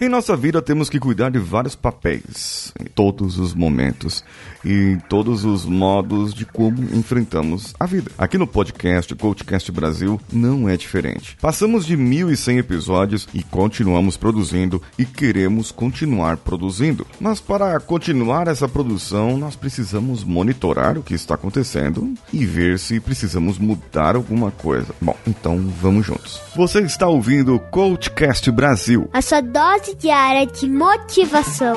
Em nossa vida temos que cuidar de vários papéis, em todos os momentos e em todos os modos de como enfrentamos a vida. Aqui no podcast Coachcast Brasil não é diferente. Passamos de 1.100 episódios e continuamos produzindo e queremos continuar produzindo. Mas para continuar essa produção, nós precisamos monitorar o que está acontecendo e ver se precisamos mudar alguma coisa. Bom, então vamos juntos. Você está ouvindo Coachcast Brasil. A sua dose diária de motivação.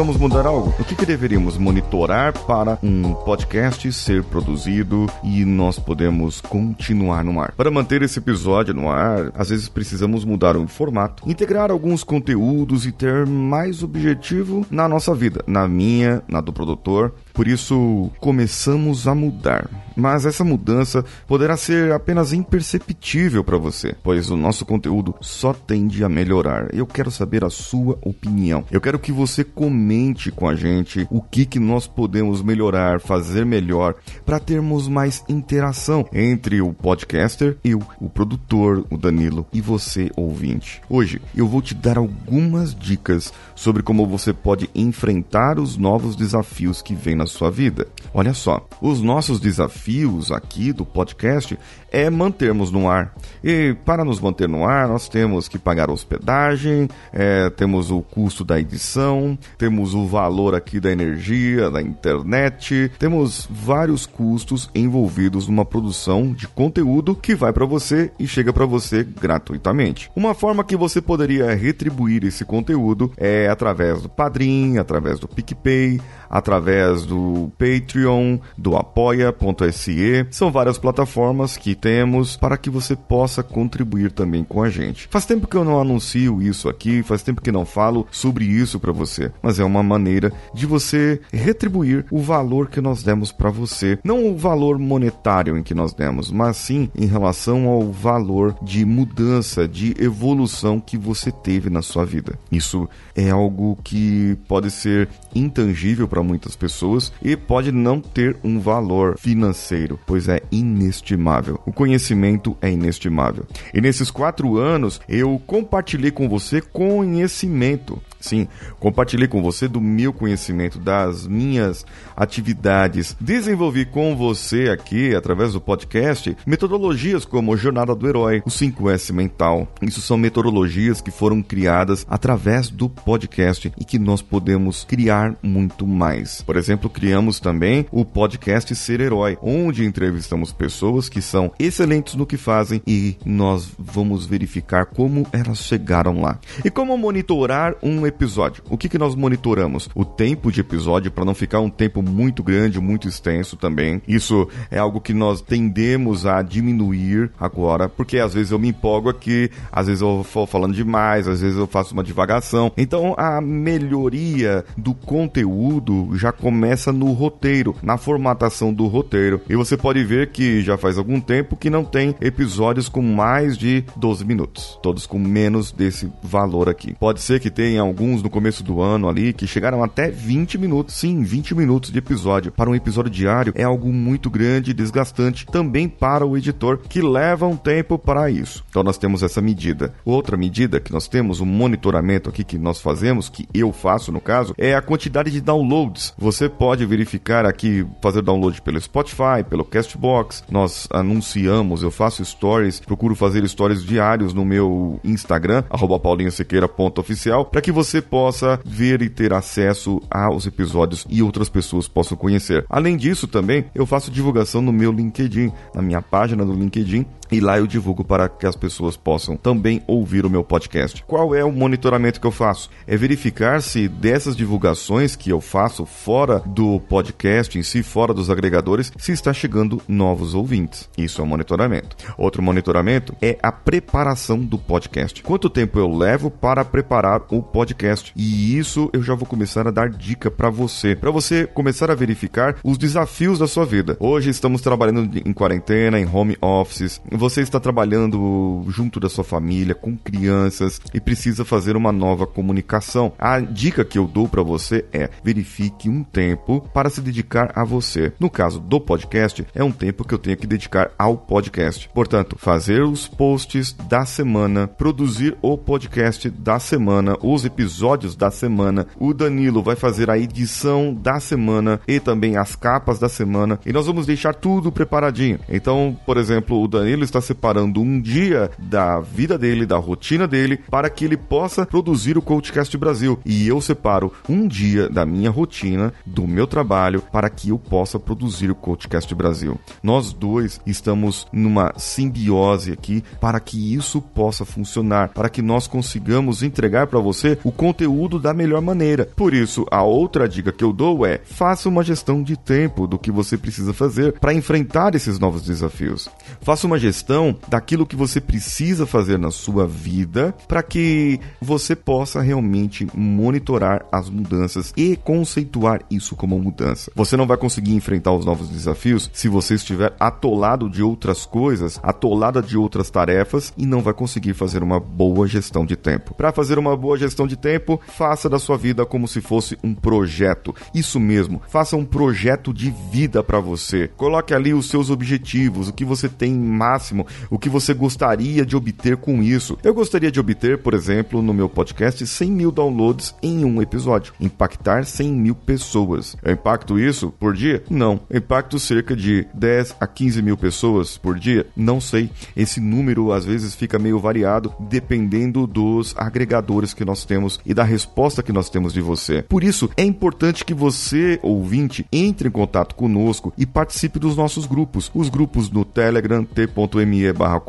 Precisamos mudar algo? O que, que deveríamos monitorar para um podcast ser produzido e nós podemos continuar no ar? Para manter esse episódio no ar, às vezes precisamos mudar o formato, integrar alguns conteúdos e ter mais objetivo na nossa vida, na minha, na do produtor. Por isso, começamos a mudar. Mas essa mudança poderá ser apenas imperceptível para você, pois o nosso conteúdo só tende a melhorar. Eu quero saber a sua opinião. Eu quero que você comente com a gente o que, que nós podemos melhorar, fazer melhor, para termos mais interação entre o podcaster, eu, o produtor, o Danilo e você, ouvinte. Hoje eu vou te dar algumas dicas sobre como você pode enfrentar os novos desafios que vêm na sua vida. Olha só, os nossos desafios aqui do podcast é mantermos no ar. E para nos manter no ar, nós temos que pagar hospedagem, é, temos o custo da edição, temos o valor aqui da energia, da internet, temos vários custos envolvidos numa produção de conteúdo que vai para você e chega para você gratuitamente. Uma forma que você poderia retribuir esse conteúdo é através do Padrim, através do PicPay, através do Patreon, do apoia.se. São várias plataformas que temos para que você possa contribuir também com a gente. Faz tempo que eu não anuncio isso aqui, faz tempo que não falo sobre isso para você, mas é uma maneira de você retribuir o valor que nós demos para você, não o valor monetário em que nós demos, mas sim em relação ao valor de mudança, de evolução que você teve na sua vida. Isso é algo que pode ser intangível para muitas pessoas e pode não ter um valor financeiro, pois é inestimável. O conhecimento é inestimável. E nesses quatro anos eu compartilhei com você conhecimento. Sim, compartilhei com você do meu conhecimento, das minhas atividades. Desenvolvi com você aqui, através do podcast, metodologias como Jornada do Herói, o 5S Mental. Isso são metodologias que foram criadas através do podcast e que nós podemos criar muito mais. Por exemplo, criamos também o podcast Ser Herói, onde entrevistamos pessoas que são excelentes no que fazem e nós vamos verificar como elas chegaram lá. E como monitorar um episódio. O que, que nós monitoramos? O tempo de episódio para não ficar um tempo muito grande, muito extenso também. Isso é algo que nós tendemos a diminuir agora, porque às vezes eu me empolgo aqui, às vezes eu vou falando demais, às vezes eu faço uma divagação. Então a melhoria do conteúdo já começa no roteiro, na formatação do roteiro. E você pode ver que já faz algum tempo que não tem episódios com mais de 12 minutos, todos com menos desse valor aqui. Pode ser que tenha algum alguns no começo do ano ali que chegaram até 20 minutos. Sim, 20 minutos de episódio. Para um episódio diário é algo muito grande e desgastante também para o editor, que leva um tempo para isso. Então nós temos essa medida. Outra medida que nós temos, um monitoramento aqui que nós fazemos, que eu faço no caso, é a quantidade de downloads. Você pode verificar aqui, fazer download pelo Spotify, pelo Castbox. Nós anunciamos, eu faço stories, procuro fazer stories diários no meu Instagram, paulinhosequeira.oficial, para que você você possa ver e ter acesso aos episódios e outras pessoas possam conhecer. Além disso, também eu faço divulgação no meu LinkedIn, na minha página do LinkedIn e lá eu divulgo para que as pessoas possam também ouvir o meu podcast. Qual é o monitoramento que eu faço? É verificar se dessas divulgações que eu faço fora do podcast em si, fora dos agregadores, se está chegando novos ouvintes. Isso é um monitoramento. Outro monitoramento é a preparação do podcast. Quanto tempo eu levo para preparar o podcast? E isso eu já vou começar a dar dica para você, para você começar a verificar os desafios da sua vida. Hoje estamos trabalhando em quarentena, em home offices. Você está trabalhando junto da sua família, com crianças e precisa fazer uma nova comunicação. A dica que eu dou para você é: verifique um tempo para se dedicar a você. No caso do podcast, é um tempo que eu tenho que dedicar ao podcast. Portanto, fazer os posts da semana, produzir o podcast da semana, os episódios da semana. O Danilo vai fazer a edição da semana e também as capas da semana e nós vamos deixar tudo preparadinho. Então, por exemplo, o Danilo está separando um dia da vida dele, da rotina dele, para que ele possa produzir o Coachcast Brasil. E eu separo um dia da minha rotina, do meu trabalho, para que eu possa produzir o Coachcast Brasil. Nós dois estamos numa simbiose aqui para que isso possa funcionar, para que nós consigamos entregar para você o conteúdo da melhor maneira. Por isso, a outra dica que eu dou é: faça uma gestão de tempo do que você precisa fazer para enfrentar esses novos desafios. Faça uma gestão daquilo que você precisa fazer na sua vida para que você possa realmente monitorar as mudanças e conceituar isso como mudança. Você não vai conseguir enfrentar os novos desafios se você estiver atolado de outras coisas, atolada de outras tarefas e não vai conseguir fazer uma boa gestão de tempo. Para fazer uma boa gestão de tempo, faça da sua vida como se fosse um projeto. Isso mesmo, faça um projeto de vida para você. Coloque ali os seus objetivos, o que você tem máximo, o que você gostaria de obter com isso. Eu gostaria de obter, por exemplo, no meu podcast 100 mil downloads em um episódio, impactar 100 mil pessoas. Eu impacto isso por dia? Não. Eu impacto cerca de 10 a 15 mil pessoas por dia? Não sei. Esse número às vezes fica meio variado dependendo dos agregadores que nós temos e da resposta que nós temos de você. Por isso, é importante que você, ouvinte, entre em contato conosco e participe dos nossos grupos. Os grupos no Telegram, t.me barra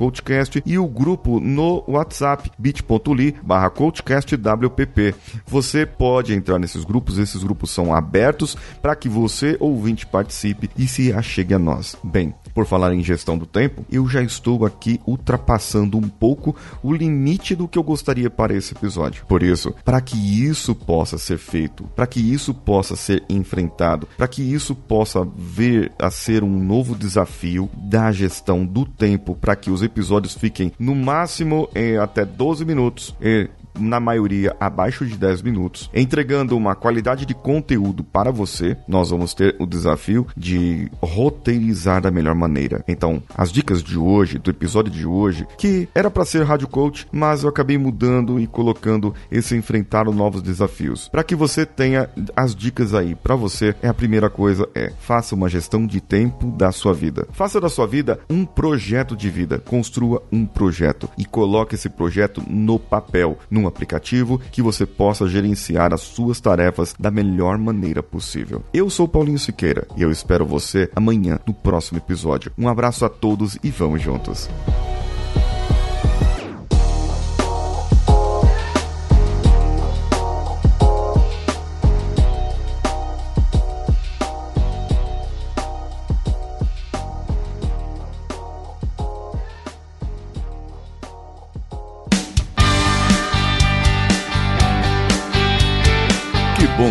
e o grupo no WhatsApp, bit.ly barra. Você pode entrar nesses grupos, esses grupos são abertos para que você, ouvinte, participe e se achegue a nós. Bem, por falar em gestão do tempo, eu já estou aqui ultrapassando um pouco o limite do que eu gostaria para esse episódio. Por isso, para que isso possa ser feito, para que isso possa ser enfrentado, para que isso possa vir a ser um novo desafio da gestão do tempo, para que os episódios fiquem no máximo em até 12 minutos, na maioria abaixo de 10 minutos, entregando uma qualidade de conteúdo para você, nós vamos ter o desafio de roteirizar da melhor maneira. Então, as dicas de hoje, do episódio de hoje, que era para ser rádio coach, mas eu acabei mudando e colocando esse enfrentar os novos desafios. Para que você tenha as dicas aí para você, é a primeira coisa é faça uma gestão de tempo da sua vida. Faça da sua vida um projeto de vida, construa um projeto e coloque esse projeto no papel, num aplicativo que você possa gerenciar as suas tarefas da melhor maneira possível. Eu sou Paulinho Siqueira e eu espero você amanhã no próximo episódio. Um abraço a todos e vamos juntos.